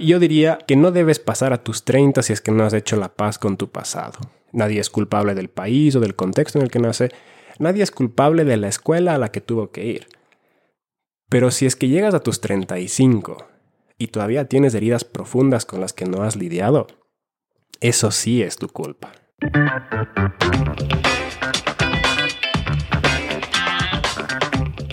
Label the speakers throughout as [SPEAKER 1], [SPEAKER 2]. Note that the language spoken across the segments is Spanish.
[SPEAKER 1] Yo diría que no debes pasar a tus 30 si es que no has hecho la paz con tu pasado. Nadie es culpable del país o del contexto en el que nace. Nadie es culpable de la escuela a la que tuvo que ir. Pero si es que llegas a tus 35 y todavía tienes heridas profundas con las que no has lidiado, eso sí es tu culpa.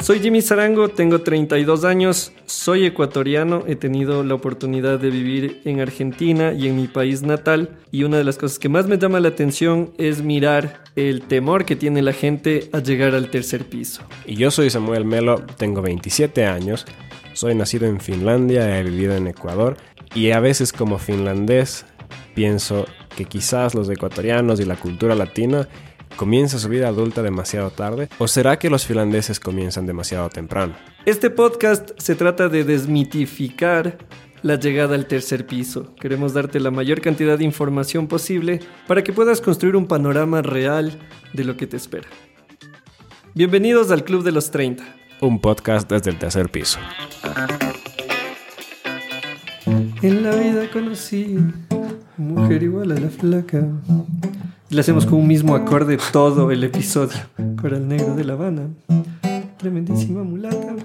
[SPEAKER 2] Soy Jimmy Zarango, tengo 32 años, soy ecuatoriano, he tenido la oportunidad de vivir en Argentina y en mi país natal y una de las cosas que más me llama la atención es mirar el temor que tiene la gente a llegar al tercer piso.
[SPEAKER 1] Y yo soy Samuel Melo, tengo 27 años, soy nacido en Finlandia, he vivido en Ecuador y a veces como finlandés pienso que quizás los ecuatorianos y la cultura latina ¿Comienza su vida adulta demasiado tarde? ¿O será que los finlandeses comienzan demasiado temprano?
[SPEAKER 2] Este podcast se trata de desmitificar la llegada al tercer piso. Queremos darte la mayor cantidad de información posible para que puedas construir un panorama real de lo que te espera. Bienvenidos al Club de los 30.
[SPEAKER 1] Un podcast desde el tercer piso.
[SPEAKER 2] En la vida conocí mujer igual a la flaca le hacemos con un mismo acorde todo el episodio. Coral Negro de La Habana. Tremendísima mulata.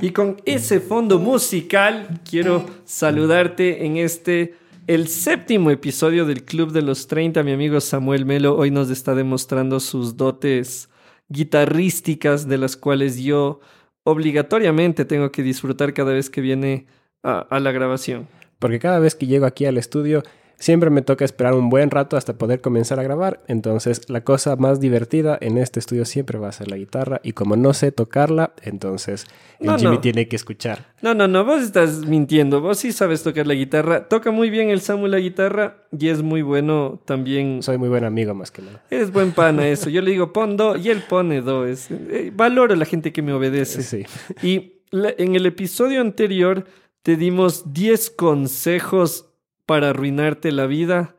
[SPEAKER 2] Y con ese fondo musical quiero saludarte en este, el séptimo episodio del Club de los 30. Mi amigo Samuel Melo hoy nos está demostrando sus dotes guitarrísticas de las cuales yo obligatoriamente tengo que disfrutar cada vez que viene a, a la grabación.
[SPEAKER 1] Porque cada vez que llego aquí al estudio Siempre me toca esperar un buen rato hasta poder comenzar a grabar, entonces la cosa más divertida en este estudio siempre va a ser la guitarra y como no sé tocarla, entonces el Jimmy tiene que escuchar.
[SPEAKER 2] No, no, no, vos estás mintiendo, vos sí sabes tocar la guitarra, toca muy bien el Samu la guitarra y es muy bueno también.
[SPEAKER 1] Soy muy buen amigo más que nada.
[SPEAKER 2] Es buen pana eso, yo le digo pon do y él pone do, es, eh, valoro a la gente que me obedece.
[SPEAKER 1] Sí.
[SPEAKER 2] Y en el episodio anterior te dimos 10 consejos para arruinarte la vida.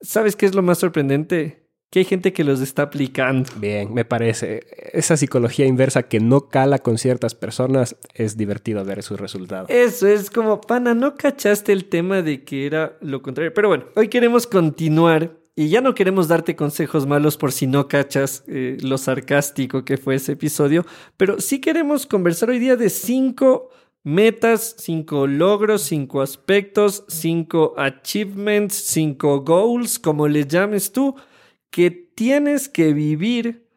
[SPEAKER 2] ¿Sabes qué es lo más sorprendente? Que hay gente que los está aplicando.
[SPEAKER 1] Bien, me parece. Esa psicología inversa que no cala con ciertas personas es divertido ver sus resultados.
[SPEAKER 2] Eso es como, pana, no cachaste el tema de que era lo contrario. Pero bueno, hoy queremos continuar y ya no queremos darte consejos malos por si no cachas eh, lo sarcástico que fue ese episodio, pero sí queremos conversar hoy día de cinco metas, cinco logros, cinco aspectos, cinco achievements, cinco goals, como le llames tú, que tienes que vivir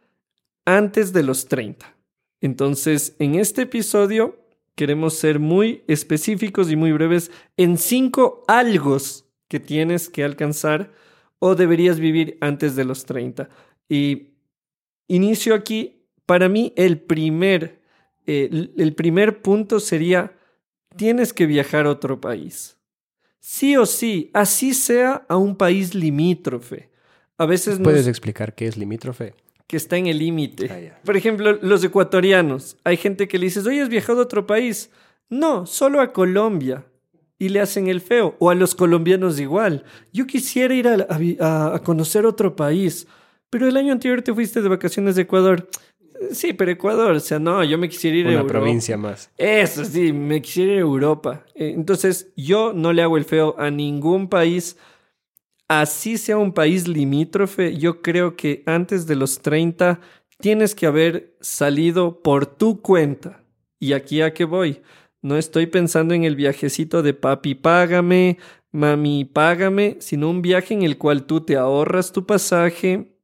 [SPEAKER 2] antes de los 30. Entonces, en este episodio queremos ser muy específicos y muy breves en cinco algos que tienes que alcanzar o deberías vivir antes de los 30. Y inicio aquí, para mí el primer eh, el primer punto sería, tienes que viajar a otro país. Sí o sí, así sea a un país limítrofe. A veces
[SPEAKER 1] ¿Puedes explicar qué es limítrofe?
[SPEAKER 2] Que está en el límite. Ah, Por ejemplo, los ecuatorianos. Hay gente que le dices, oye, ¿has viajado a otro país? No, solo a Colombia. Y le hacen el feo. O a los colombianos igual. Yo quisiera ir a conocer otro país. Pero el año anterior te fuiste de vacaciones de Ecuador. Sí, pero Ecuador, o sea, no, yo me quisiera ir
[SPEAKER 1] a Europa. provincia más.
[SPEAKER 2] Eso sí, me quisiera ir a Europa. Eh, entonces, yo no le hago el feo a ningún país, así sea un país limítrofe. Yo creo que antes de los 30 tienes que haber salido por tu cuenta. Y aquí a qué voy. No estoy pensando en el viajecito de papi, págame, mami, págame, sino un viaje en el cual tú te ahorras tu pasaje,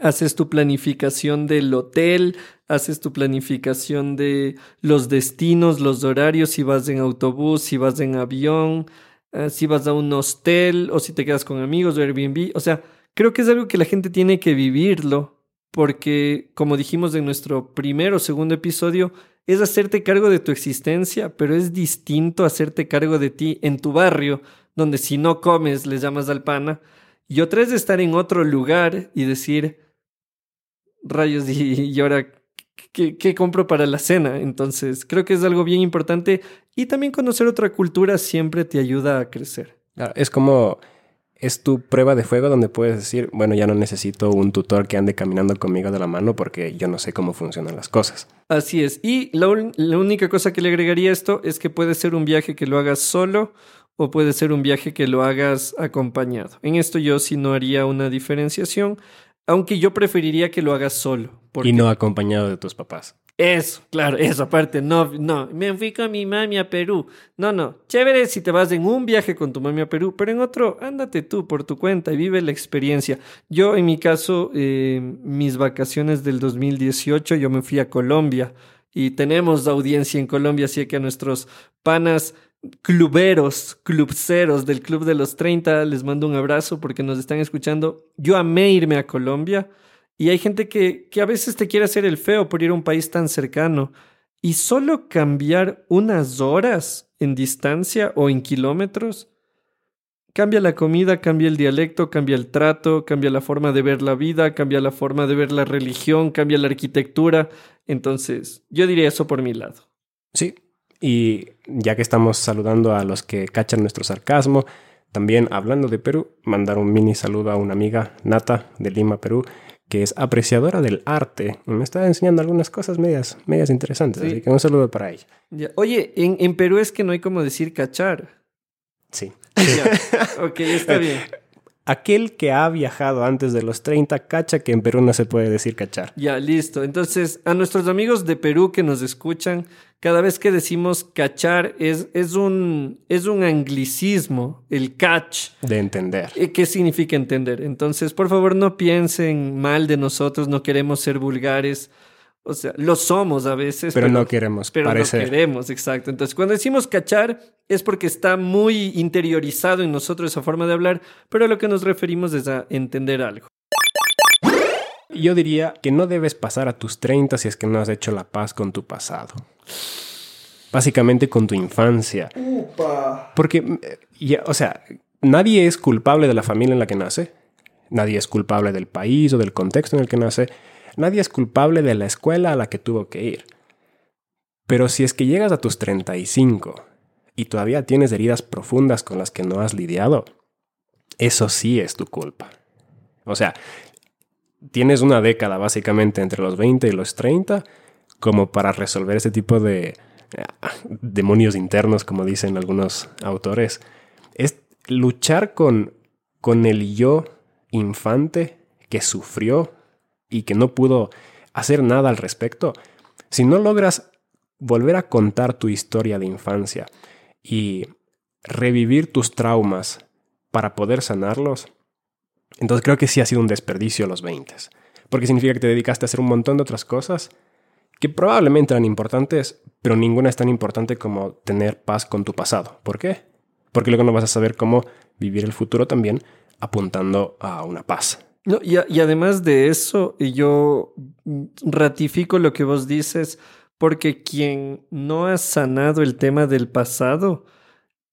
[SPEAKER 2] haces tu planificación del hotel, haces tu planificación de los destinos, los horarios, si vas en autobús, si vas en avión, eh, si vas a un hostel o si te quedas con amigos o Airbnb. O sea, creo que es algo que la gente tiene que vivirlo porque, como dijimos en nuestro primer o segundo episodio, es hacerte cargo de tu existencia, pero es distinto hacerte cargo de ti en tu barrio, donde si no comes les llamas al pana, y otra es estar en otro lugar y decir, rayos, y, ahora, ¿qué, compro para la cena? Entonces, creo que es algo bien importante y también conocer otra cultura siempre te ayuda a crecer.
[SPEAKER 1] Es como es tu prueba de fuego donde puedes decir, bueno, ya no necesito un tutor que ande caminando conmigo de la mano porque yo no sé cómo funcionan las cosas.
[SPEAKER 2] Así es. Y la, única cosa que le agregaría a esto es que puede ser un viaje que lo hagas solo o puede ser un viaje que lo hagas acompañado. En esto yo sí no haría una diferenciación, aunque yo preferiría que lo hagas solo.
[SPEAKER 1] Y no acompañado de tus papás.
[SPEAKER 2] Eso, claro, eso, aparte, no, no, me fui con mi mami a Perú. No, no, chévere si te vas en un viaje con tu mami a Perú, pero en otro, ándate tú por tu cuenta y vive la experiencia. Yo, en mi caso, eh, mis vacaciones del 2018, yo me fui a Colombia y tenemos audiencia en Colombia, así que a nuestros panas cluberos, clubceros del Club de los 30, les mando un abrazo porque nos están escuchando. Yo amé irme a Colombia. Y hay gente que, que a veces te quiere hacer el feo por ir a un país tan cercano. Y solo cambiar unas horas en distancia o en kilómetros cambia la comida, cambia el dialecto, cambia el trato, cambia la forma de ver la vida, cambia la forma de ver la religión, cambia la arquitectura. Entonces, yo diría eso por mi lado.
[SPEAKER 1] Sí, y ya que estamos saludando a los que cachan nuestro sarcasmo, también hablando de Perú, mandar un mini saludo a una amiga, Nata, de Lima, Perú, que es apreciadora del arte y me está enseñando algunas cosas medias, medias interesantes. Así que un saludo para ella.
[SPEAKER 2] Oye, en, en, Perú es que no hay como decir cachar.
[SPEAKER 1] Sí.
[SPEAKER 2] ok, está bien.
[SPEAKER 1] Aquel que ha viajado antes de los 30 cacha que en Perú no se puede decir cachar.
[SPEAKER 2] Ya, listo. Entonces, a nuestros amigos de Perú que nos escuchan, cada vez que decimos cachar es, es, un, es un anglicismo, el catch.
[SPEAKER 1] De entender.
[SPEAKER 2] Eh, ¿Qué significa entender? Entonces, por favor, no piensen mal de nosotros, no queremos ser vulgares. O sea, lo somos a veces.
[SPEAKER 1] Pero, no queremos.
[SPEAKER 2] Pero no queremos, exacto. Entonces, cuando decimos cachar es porque está muy interiorizado en nosotros esa forma de hablar, pero a lo que nos referimos es a entender algo.
[SPEAKER 1] Yo diría que no debes pasar a tus 30 si es que no has hecho la paz con tu pasado. Básicamente con tu infancia. Porque, ya, o sea, nadie es culpable de la familia en la que nace. Nadie es culpable del país o del contexto en el que nace Nadie es culpable de la escuela a la que tuvo que ir. Pero si es que llegas a tus 35 y todavía tienes heridas profundas con las que no has lidiado, eso sí es tu culpa. O sea, tienes una década básicamente entre los 20 y los 30 como para resolver este tipo de ah, demonios internos, como dicen algunos autores. Es luchar con, con el yo infante que sufrió y que no pudo hacer nada al respecto, si no logras volver a contar tu historia de infancia y revivir tus traumas para poder sanarlos, entonces creo que sí ha sido un desperdicio los 20. Porque significa que te dedicaste a hacer un montón de otras cosas que probablemente eran importantes, pero ninguna es tan importante como tener paz con tu pasado. ¿Por qué? Porque luego no vas a saber cómo vivir el futuro también apuntando a una paz.
[SPEAKER 2] No, y, además de eso, yo ratifico lo que vos dices, porque quien no ha sanado el tema del pasado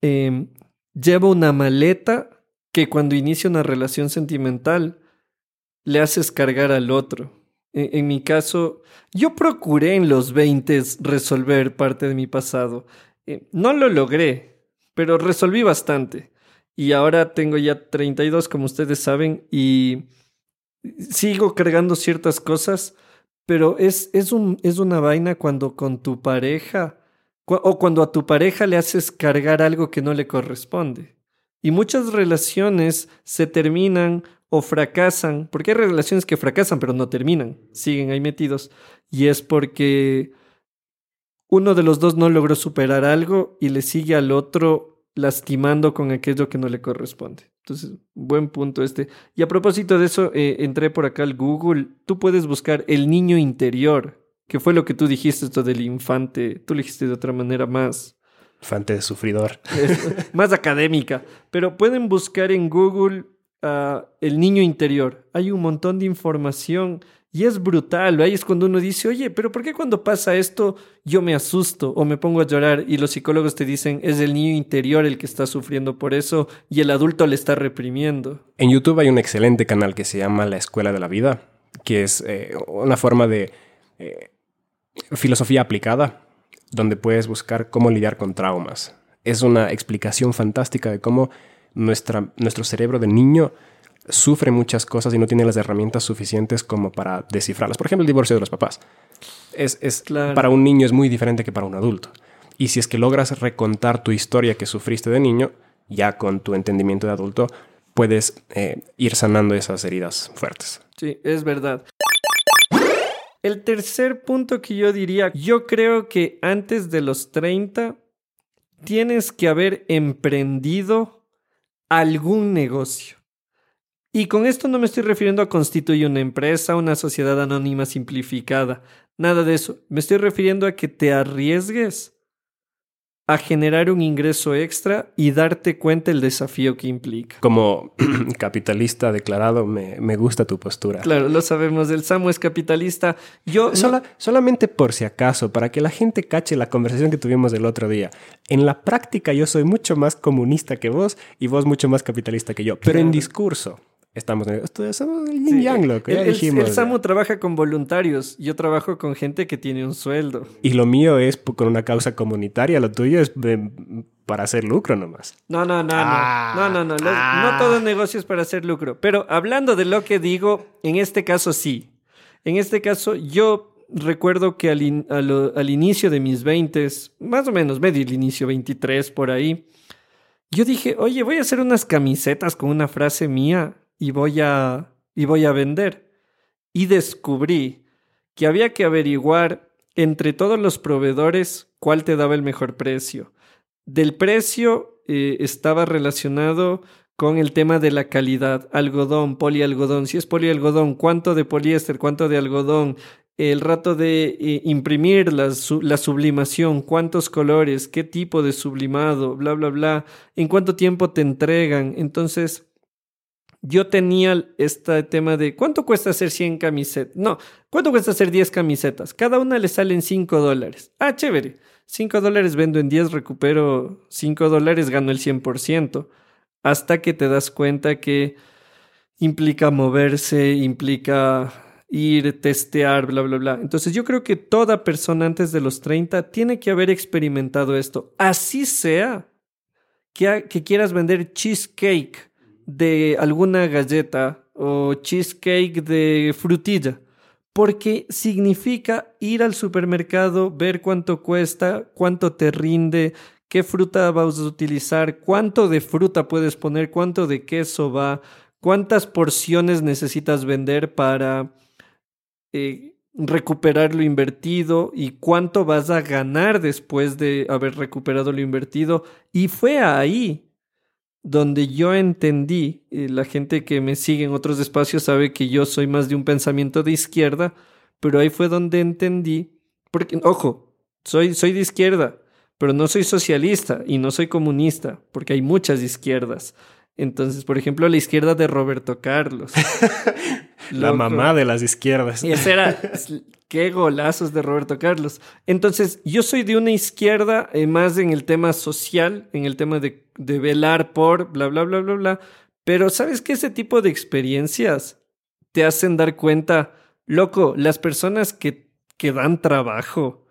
[SPEAKER 2] em, lleva una maleta que cuando inicia una relación sentimental le haces cargar al otro. En, en mi caso, yo procuré en los 20 resolver parte de mi pasado. Eh, no lo logré, pero resolví bastante. Y ahora tengo ya 32, como ustedes saben, y sigo cargando ciertas cosas, pero es, es, un, es una vaina cuando con tu pareja o cuando a tu pareja le haces cargar algo que no le corresponde. Y muchas relaciones se terminan o fracasan, porque hay relaciones que fracasan pero no terminan, siguen ahí metidos, y es porque uno de los dos no logró superar algo y le sigue al otro lastimando con aquello que no le corresponde. Entonces, buen punto este. Y a propósito de eso, eh, entré por acá al Google. Tú puedes buscar el niño interior, que fue lo que tú dijiste, esto del infante. Tú lo dijiste de otra manera más.
[SPEAKER 1] Infante de sufridor.
[SPEAKER 2] más académica. Pero pueden buscar en Google ah, el niño interior. Hay un montón de información y es brutal, ahí es cuando uno dice, oye, pero ¿por qué cuando pasa esto yo me asusto o me pongo a llorar? Y los psicólogos te dicen, es el niño interior el que está sufriendo por eso y el adulto le está reprimiendo.
[SPEAKER 1] En YouTube hay un excelente canal que se llama La Escuela de la Vida, que es eh, una forma de eh, filosofía aplicada, donde puedes buscar cómo lidiar con traumas. Es una explicación fantástica de cómo nuestra, nuestro cerebro de niño sufre muchas cosas y no tiene las herramientas suficientes como para descifrarlas. Por ejemplo, el divorcio de los papás. Es, es Para un niño es muy diferente que para un adulto. Y si es que logras recontar tu historia que sufriste de niño, ya con tu entendimiento de adulto, puedes eh, ir sanando esas heridas fuertes.
[SPEAKER 2] Sí, es verdad. El tercer punto que yo diría, yo creo que antes de los 30 tienes que haber emprendido algún negocio. Y con esto no me estoy refiriendo a constituir una empresa, una sociedad anónima simplificada, nada de eso. Me estoy refiriendo a que te arriesgues a generar un ingreso extra y darte cuenta el desafío que implica.
[SPEAKER 1] Como capitalista declarado, me, gusta tu postura.
[SPEAKER 2] Claro, lo sabemos, el Samu es capitalista. Yo
[SPEAKER 1] Solamente por si acaso, para que la gente cache la conversación que tuvimos el otro día. En la práctica yo soy mucho más comunista que vos y vos mucho más capitalista que yo, pero en discurso. Estamos en esto el yin yang, loco. Ya
[SPEAKER 2] el,
[SPEAKER 1] dijimos.
[SPEAKER 2] El Samu trabaja con voluntarios. Yo trabajo con gente que tiene un sueldo.
[SPEAKER 1] Y lo mío es con una causa comunitaria. Lo tuyo es para hacer lucro nomás.
[SPEAKER 2] No, no, no, no. No, no, no. No todo negocio es para hacer lucro. Pero hablando de lo que digo, en este caso sí. En este caso, yo recuerdo que al, al inicio de mis 20, más o menos, medio el inicio, 23 por ahí, yo dije, oye, voy a hacer unas camisetas con una frase mía y voy a, y voy a vender. Y descubrí que había que averiguar entre todos los proveedores cuál te daba el mejor precio. Del precio eh, estaba relacionado con el tema de la calidad, algodón, polialgodón. Si es polialgodón, cuánto de poliéster, cuánto de algodón, el rato de eh, imprimir la, la, sublimación, cuántos colores, qué tipo de sublimado, bla, bla, bla, en cuánto tiempo te entregan. Entonces, yo tenía este tema de ¿cuánto cuesta hacer 100 camisetas? No, ¿cuánto cuesta hacer 10 camisetas? Cada una le salen 5 dólares. Ah, chévere. 5 dólares vendo en 10, recupero 5 dólares, gano el 100%. Hasta que te das cuenta que implica moverse, implica ir, testear, bla, bla, bla. Entonces yo creo que toda persona antes de los 30 tiene que haber experimentado esto. Así sea que, que quieras vender cheesecake de alguna galleta o cheesecake de frutilla, porque significa ir al supermercado, ver cuánto cuesta, cuánto te rinde, qué fruta vas a utilizar, cuánto de fruta puedes poner, cuánto de queso va, cuántas porciones necesitas vender para eh, recuperar lo invertido y cuánto vas a ganar después de haber recuperado lo invertido. Y fue ahí donde yo entendí, y la gente que me sigue en otros espacios sabe que yo soy más de un pensamiento de izquierda, pero ahí fue donde entendí, porque, ojo, soy, soy de izquierda, pero no soy socialista y no soy comunista, porque hay muchas izquierdas. Entonces, por ejemplo, la izquierda de Roberto Carlos.
[SPEAKER 1] la mamá de las izquierdas.
[SPEAKER 2] Y ese era, qué golazos de Roberto Carlos. Entonces, yo soy de una izquierda eh, más en el tema social, en el tema de, de velar por, bla, bla, bla, bla, bla. Pero sabes que ese tipo de experiencias te hacen dar cuenta, loco, las personas que, que dan trabajo,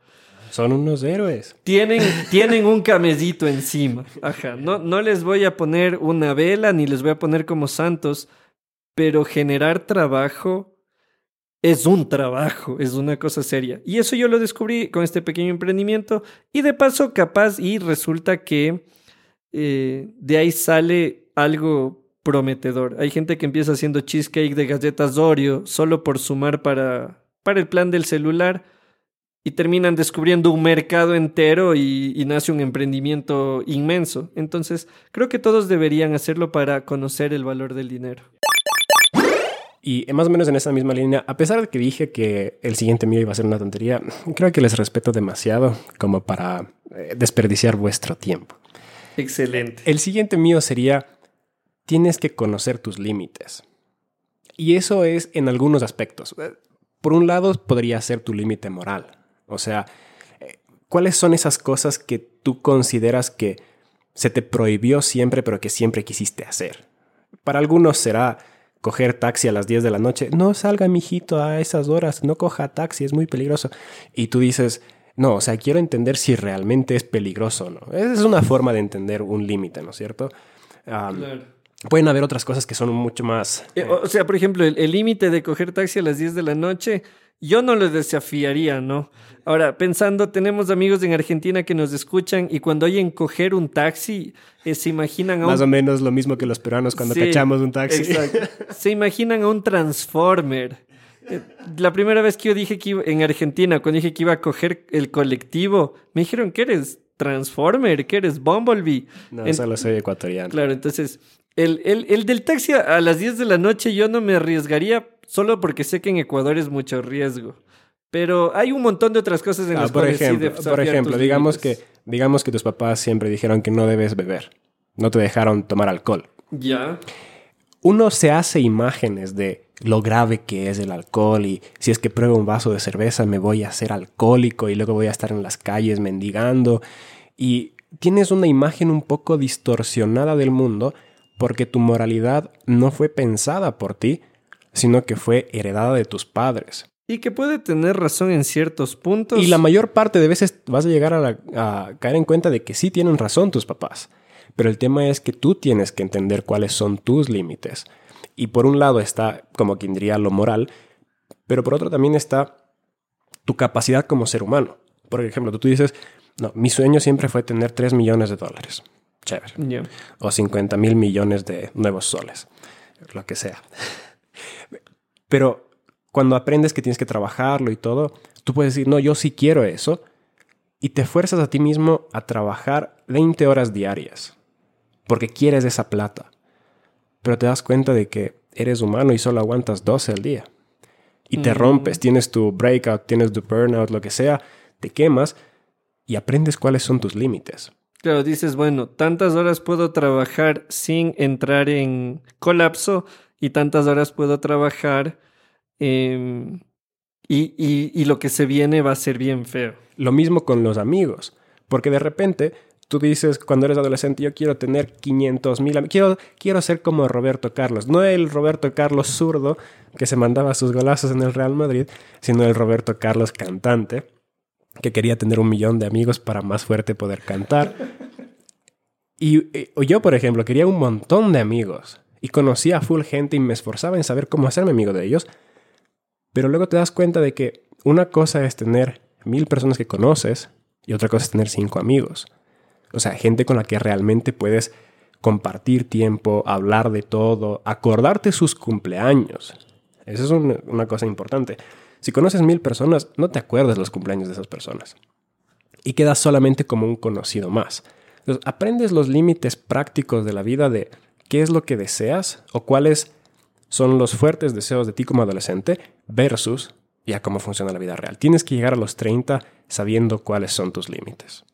[SPEAKER 1] son unos héroes.
[SPEAKER 2] Tienen, tienen un camellito encima. Ajá. No, no les voy a poner una vela ni les voy a poner como santos, pero generar trabajo es un trabajo, es una cosa seria. Y eso yo lo descubrí con este pequeño emprendimiento y de paso capaz y resulta que eh, de ahí sale algo prometedor. Hay gente que empieza haciendo cheesecake de galletas Oreo solo por sumar para, para el plan del celular y terminan descubriendo un mercado entero y, y, nace un emprendimiento inmenso. Entonces, creo que todos deberían hacerlo para conocer el valor del dinero.
[SPEAKER 1] Y más o menos en esa misma línea, a pesar de que dije que el siguiente mío iba a ser una tontería, creo que les respeto demasiado como para eh, desperdiciar vuestro tiempo.
[SPEAKER 2] Excelente.
[SPEAKER 1] El siguiente mío sería, tienes que conocer tus límites. Y eso es en algunos aspectos. Por un lado, podría ser tu límite moral. O sea, eh, ¿cuáles son esas cosas que tú consideras que se te prohibió siempre, pero que siempre quisiste hacer? Para algunos será coger taxi a las 10 de la noche. No salga, mijito, a esas horas, no coja taxi, es muy peligroso. Y tú dices, no, o sea, quiero entender si realmente es peligroso o no. Esa es una forma de entender un límite, ¿no es cierto? Um,
[SPEAKER 2] Claro.
[SPEAKER 1] Pueden haber otras cosas que son mucho más...
[SPEAKER 2] Eh, O sea, por ejemplo, el el límite de coger taxi a las 10 de la noche, yo no lo desafiaría, ¿no? Ahora, pensando, tenemos amigos en Argentina que nos escuchan y cuando oyen coger un taxi, eh, se imaginan a un...
[SPEAKER 1] Más o menos lo mismo que los peruanos cuando
[SPEAKER 2] Sí,
[SPEAKER 1] cachamos un taxi.
[SPEAKER 2] Exacto. Se imaginan a un Transformer. Eh, La primera vez que yo dije que iba, en Argentina, cuando dije que iba a coger el colectivo, me dijeron que eres Transformer, que eres Bumblebee.
[SPEAKER 1] No,
[SPEAKER 2] En-
[SPEAKER 1] solo soy ecuatoriano.
[SPEAKER 2] Claro, entonces, el, el- el del taxi a las 10 de la noche yo no me arriesgaría solo porque sé que en Ecuador es mucho riesgo. Pero hay un montón de otras cosas en
[SPEAKER 1] Ah,
[SPEAKER 2] las
[SPEAKER 1] por
[SPEAKER 2] cuales
[SPEAKER 1] ejemplo, por ejemplo digamos, que, digamos que tus papás siempre dijeron que no debes beber. No te dejaron tomar alcohol.
[SPEAKER 2] Ya.
[SPEAKER 1] Uno se hace imágenes de lo grave que es el alcohol y si es que pruebo un vaso de cerveza me voy a hacer alcohólico y luego voy a estar en las calles mendigando y tienes una imagen un poco distorsionada del mundo porque tu moralidad no fue pensada por ti, sino que fue heredada de tus padres.
[SPEAKER 2] Y que puede tener razón en ciertos puntos.
[SPEAKER 1] Y la mayor parte de veces vas a llegar a, la- a caer en cuenta de que sí tienen razón tus papás. Pero el tema es que tú tienes que entender cuáles son tus límites. Y por un lado está, como quien diría, lo moral, pero por otro también está tu capacidad como ser humano. Por ejemplo, tú, tú dices, no, mi sueño siempre fue tener 3 millones de dólares. Chévere. O 50 mil millones de nuevos soles. Lo que sea. Pero cuando aprendes que tienes que trabajarlo y todo, tú puedes decir, no, yo sí quiero eso. Y te fuerzas a ti mismo a trabajar 20 horas diarias. Porque quieres esa plata. Pero te das cuenta de que eres humano y solo aguantas 12 al día. Y te
[SPEAKER 2] Mm.
[SPEAKER 1] rompes, tienes tu breakout, tienes tu burnout, lo que sea, te quemas y aprendes cuáles son tus límites.
[SPEAKER 2] Claro, dices, bueno, tantas horas puedo trabajar sin entrar en colapso y tantas horas puedo trabajar em, y, y- y lo que se viene va a ser bien feo.
[SPEAKER 1] Lo mismo con los amigos, porque de repente tú dices cuando eres adolescente yo quiero tener 500 mil amigos, quiero, quiero ser como Roberto Carlos, no el Roberto Carlos zurdo que se mandaba sus golazos en el Real Madrid, sino el Roberto Carlos cantante que quería tener un millón de amigos para más fuerte poder cantar. Y, eh, yo, por ejemplo, quería un montón de amigos y conocía a full gente y me esforzaba en saber cómo hacerme amigo de ellos, pero luego te das cuenta de que una cosa es tener mil personas que conoces y otra cosa es tener cinco amigos. O sea, gente con la que realmente puedes compartir tiempo, hablar de todo, acordarte sus cumpleaños. Esa es una, cosa importante. Si conoces mil personas, no te acuerdas los cumpleaños de esas personas. Y quedas solamente como un conocido más. Entonces, aprendes los límites prácticos de la vida de qué es lo que deseas o cuáles son los fuertes deseos de ti como adolescente versus ya cómo funciona la vida real. Tienes que llegar a los 30 sabiendo cuáles son tus límites.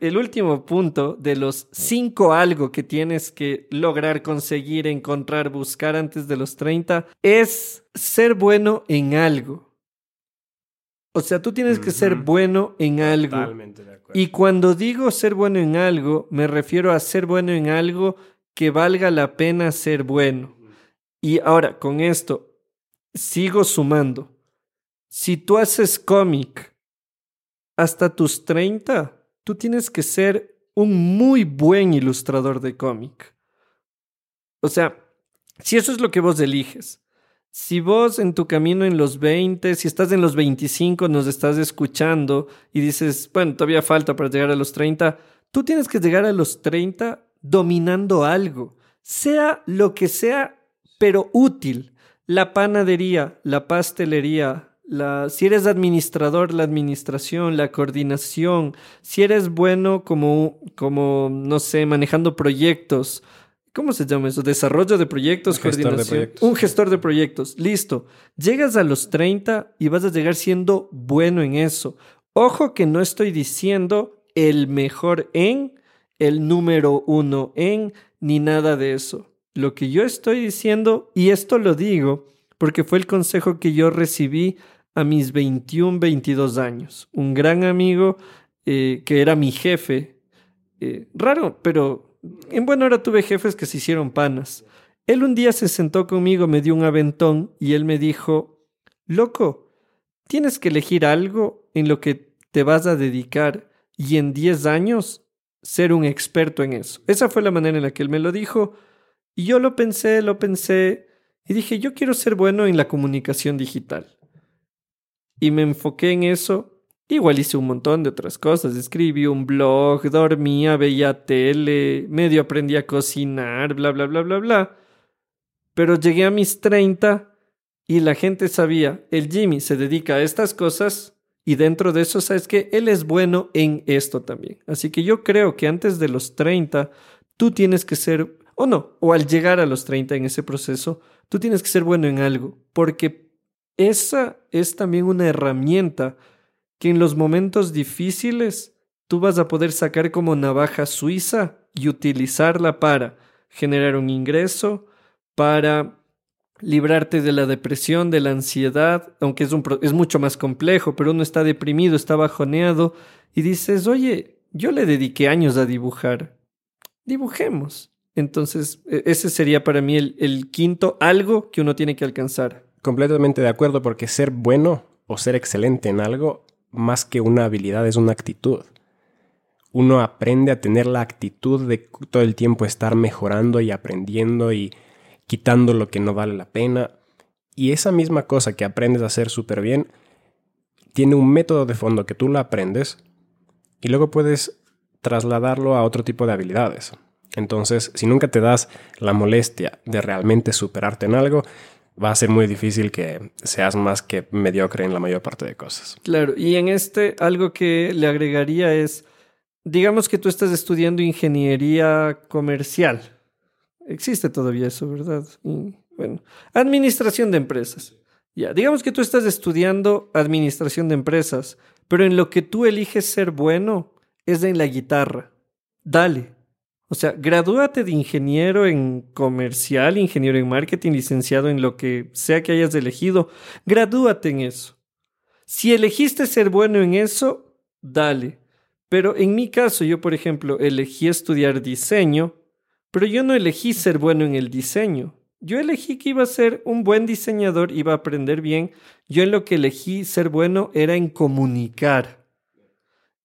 [SPEAKER 2] El último punto de los cinco algo que tienes que lograr, conseguir, encontrar, buscar antes de los 30 es ser bueno en algo. O sea, tú tienes que ser bueno en algo.
[SPEAKER 1] Totalmente de acuerdo.
[SPEAKER 2] Y cuando digo ser bueno en algo, me refiero a ser bueno en algo que valga la pena ser bueno. Y ahora, con esto, sigo sumando. Si tú haces cómic hasta tus 30, tú tienes que ser un muy buen ilustrador de cómic. O sea, si eso es lo que vos eliges, si vos en tu camino en los 20, si estás en los 25, nos estás escuchando y dices, bueno, todavía falta para llegar a los 30, tú tienes que llegar a los 30 dominando algo, sea lo que sea, pero útil. La panadería, la pastelería, la, si eres administrador, la administración, la coordinación, si eres bueno como, como, no sé, manejando proyectos, ¿Cómo se llama eso? Desarrollo de proyectos,
[SPEAKER 1] Un gestor de
[SPEAKER 2] coordinación.
[SPEAKER 1] proyectos.
[SPEAKER 2] Un gestor de proyectos. Listo. Llegas a los 30 y vas a llegar siendo bueno en eso. Ojo que no estoy diciendo el mejor en, el número uno en, ni nada de eso. Lo que yo estoy diciendo, y esto lo digo porque fue el consejo que yo recibí a mis 21, 22 años. Un gran amigo eh, que era mi jefe. eh, raro, pero en buena hora tuve jefes que se hicieron panas. Él un día se sentó conmigo, me dio un aventón y él me dijo, loco, tienes que elegir algo en lo que te vas a dedicar y en 10 años ser un experto en eso. Esa fue la manera en la que él me lo dijo. Y yo lo pensé, lo pensé y dije, yo quiero ser bueno en la comunicación digital. Y me enfoqué en eso. Igual hice un montón de otras cosas. Escribí un blog, dormía, veía tele, medio aprendí a cocinar, bla, bla, bla, bla, bla. Pero llegué a mis 30 y la gente sabía, el Jimmy se dedica a estas cosas y dentro de eso, sabes que él es bueno en esto también. Así que yo creo que antes de los 30, tú tienes que ser, o no, o al llegar a los 30 en ese proceso, tú tienes que ser bueno en algo, porque esa es también una herramienta que en los momentos difíciles tú vas a poder sacar como navaja suiza y utilizarla para generar un ingreso, para librarte de la depresión, de la ansiedad, aunque es, mucho más complejo, pero uno está deprimido, está bajoneado y dices, oye, yo le dediqué años a dibujar, dibujemos. Entonces, e, ese sería para mí el quinto algo que uno tiene que alcanzar.
[SPEAKER 1] Completamente de acuerdo, porque ser bueno o ser excelente en algo, más que una habilidad, es una actitud. Uno aprende a tener la actitud de todo el tiempo estar mejorando y aprendiendo y quitando lo que no vale la pena. Y esa misma cosa que aprendes a hacer súper bien, tiene un método de fondo que tú lo aprendes y luego puedes trasladarlo a otro tipo de habilidades. Entonces, si nunca te das la molestia de realmente superarte en algo, va a ser muy difícil que seas más que mediocre en la mayor parte de cosas.
[SPEAKER 2] Claro, y en este algo que le agregaría es, digamos que tú estás estudiando ingeniería comercial Existe todavía eso, ¿verdad? Y, bueno, administración de empresas. Ya, digamos que tú estás estudiando administración de empresas, pero en lo que tú eliges ser bueno es en la guitarra. Dale. O sea, gradúate de ingeniero en comercial, ingeniero en marketing, licenciado en lo que sea que hayas elegido. Gradúate en eso. Si elegiste ser bueno en eso, dale. Pero en mi caso, yo, por ejemplo, elegí estudiar diseño pero yo no elegí ser bueno en el diseño. Yo elegí que iba a ser un buen diseñador, iba a aprender bien. Yo en lo que elegí ser bueno era en comunicar.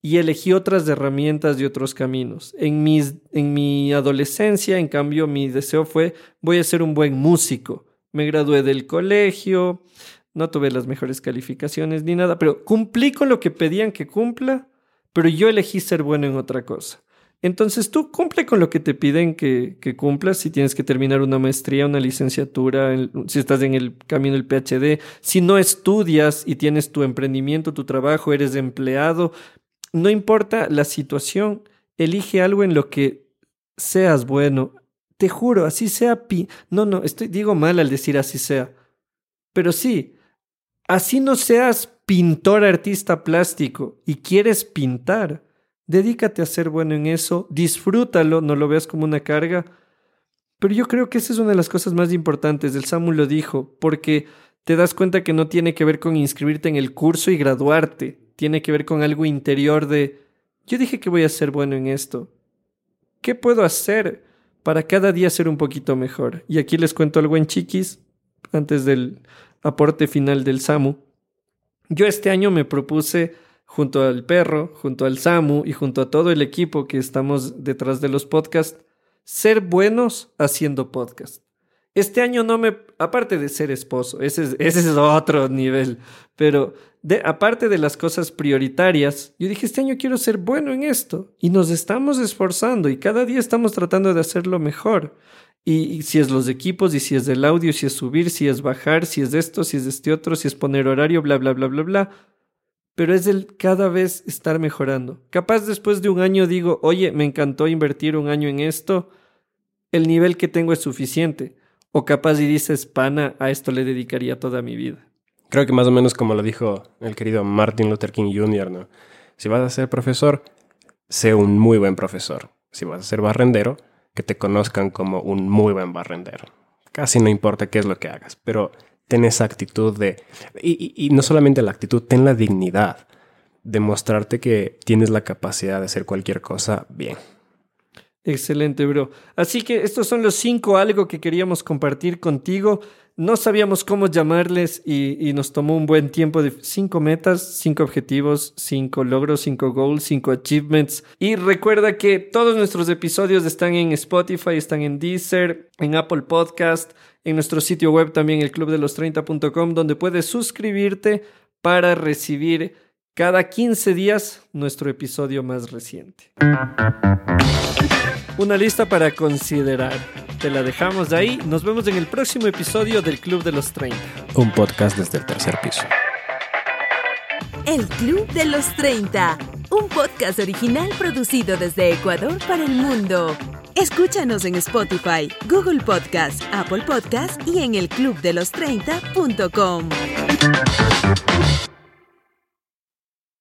[SPEAKER 2] Y elegí otras herramientas y otros caminos. En, mis, en mi adolescencia, en cambio, mi deseo fue, voy a ser un buen músico. Me gradué del colegio, no tuve las mejores calificaciones ni nada, pero cumplí con lo que pedían que cumpla, pero yo elegí ser bueno en otra cosa. Entonces tú cumple con lo que te piden que, cumplas, si tienes que terminar una maestría, una licenciatura, si estás en el camino del PhD, si no estudias y tienes tu emprendimiento, tu trabajo, eres empleado, no importa la situación, elige algo en lo que seas bueno. Te juro, así sea pi. No, no, estoy, digo mal al decir así sea. Pero sí, así no seas pintor, artista plástico y quieres pintar Dedícate a ser bueno en eso, disfrútalo, no lo veas como una carga. Pero yo creo que esa es una de las cosas más importantes, el Samu lo dijo, porque te das cuenta que no tiene que ver con inscribirte en el curso y graduarte, tiene que ver con algo interior de, yo dije que voy a ser bueno en esto. ¿Qué puedo hacer para cada día ser un poquito mejor? Y aquí les cuento algo en chiquis, antes del aporte final del Samu. Yo este año me propuse junto al perro, junto al Samu y junto a todo el equipo que estamos detrás de los podcasts, ser buenos haciendo podcast. Este año no me, aparte de ser esposo, ese es, ese es otro nivel, pero aparte de las cosas prioritarias, yo dije, este año quiero ser bueno en esto y nos estamos esforzando y cada día estamos tratando de hacerlo mejor. Y, si es los equipos, y si es del audio, si es subir, si es bajar, si es esto, si es este otro, si es poner horario, bla, bla, bla, bla, bla pero es el cada vez estar mejorando. Capaz después de un año digo, oye, me encantó invertir un año en esto, el nivel que tengo es suficiente. O capaz y dices, pana, a esto le dedicaría toda mi vida.
[SPEAKER 1] Creo que más o menos como lo dijo el querido Martin Luther King Jr., ¿no? Si vas a ser profesor, sé un muy buen profesor. Si vas a ser barrendero, que te conozcan como un muy buen barrendero. Casi no importa qué es lo que hagas, pero ten esa actitud de... Y, no solamente la actitud, ten la dignidad de mostrarte que tienes la capacidad de hacer cualquier cosa bien.
[SPEAKER 2] Excelente, bro. Así que estos son los cinco algo que queríamos compartir contigo. No sabíamos cómo llamarles y, nos tomó un buen tiempo de cinco metas, cinco objetivos, cinco logros, cinco goals, cinco achievements. Y recuerda que todos nuestros episodios están en Spotify, están en Deezer, en Apple Podcast, en nuestro sitio web también el clubdelos30.com donde puedes suscribirte para recibir cada 15 días nuestro episodio más reciente. Una lista para considerar. Te la dejamos de ahí. Nos vemos en el próximo episodio del Club de los 30.
[SPEAKER 1] Un podcast desde el tercer piso.
[SPEAKER 3] El Club de los 30. Un podcast original producido desde Ecuador para el mundo. Escúchanos en Spotify, Google Podcast, Apple Podcast y en el clubdelos30.com.